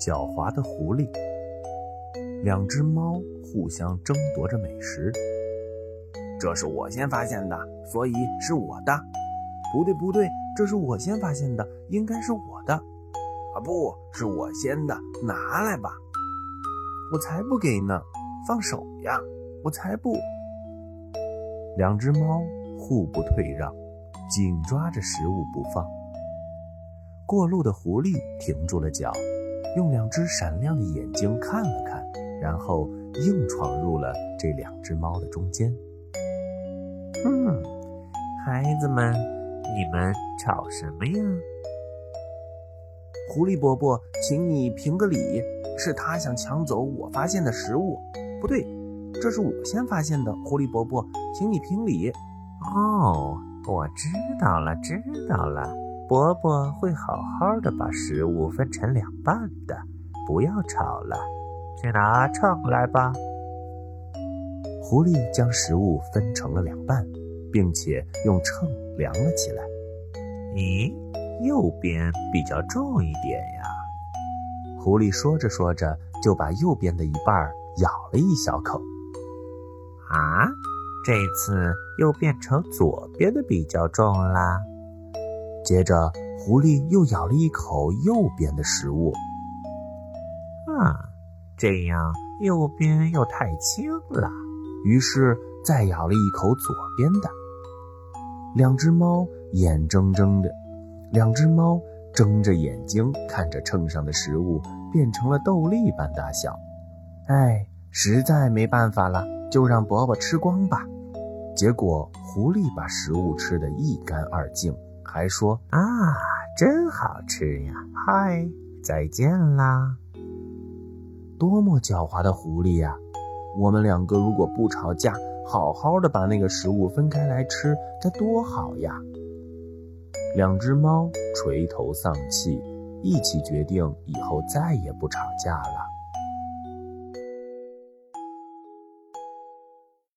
狡猾的狐狸。两只猫互相争夺着美食。这是我先发现的，所以是我的。不对，不对，这是我先发现的，应该是我的。啊，不是我先的，拿来吧。我才不给呢！放手呀！我才不。两只猫互不退让，紧抓着食物不放。过路的狐狸停住了脚，用两只闪亮的眼睛看了看，然后硬闯入了这两只猫的中间。嗯，孩子们，你们吵什么呀？狐狸伯伯，请你评个理。是他想抢走我发现的食物，不对，这是我先发现的。狐狸伯伯，请你评理。哦，我知道了，知道了。伯伯会好好的把食物分成两半的。不要吵了，去拿秤来吧。狐狸将食物分成了两半，并且用秤量了起来。咦，右边比较重一点呀。狐狸说着说着，就把右边的一半咬了一小口。啊，这次又变成左边的比较重啦。接着，狐狸又咬了一口右边的食物。啊，这样右边又太轻了。于是再咬了一口左边的。两只猫眼睁睁的，两只猫。睁着眼睛看着秤上的食物变成了豆粒般大小，哎，实在没办法了，就让伯伯吃光吧。结果狐狸把食物吃得一干二净，还说：“啊，真好吃呀！”嗨，再见啦！多么狡猾的狐狸呀！我们两个如果不吵架，好好的把那个食物分开来吃，该多好呀！两只猫垂头丧气，一起决定以后再也不吵架了。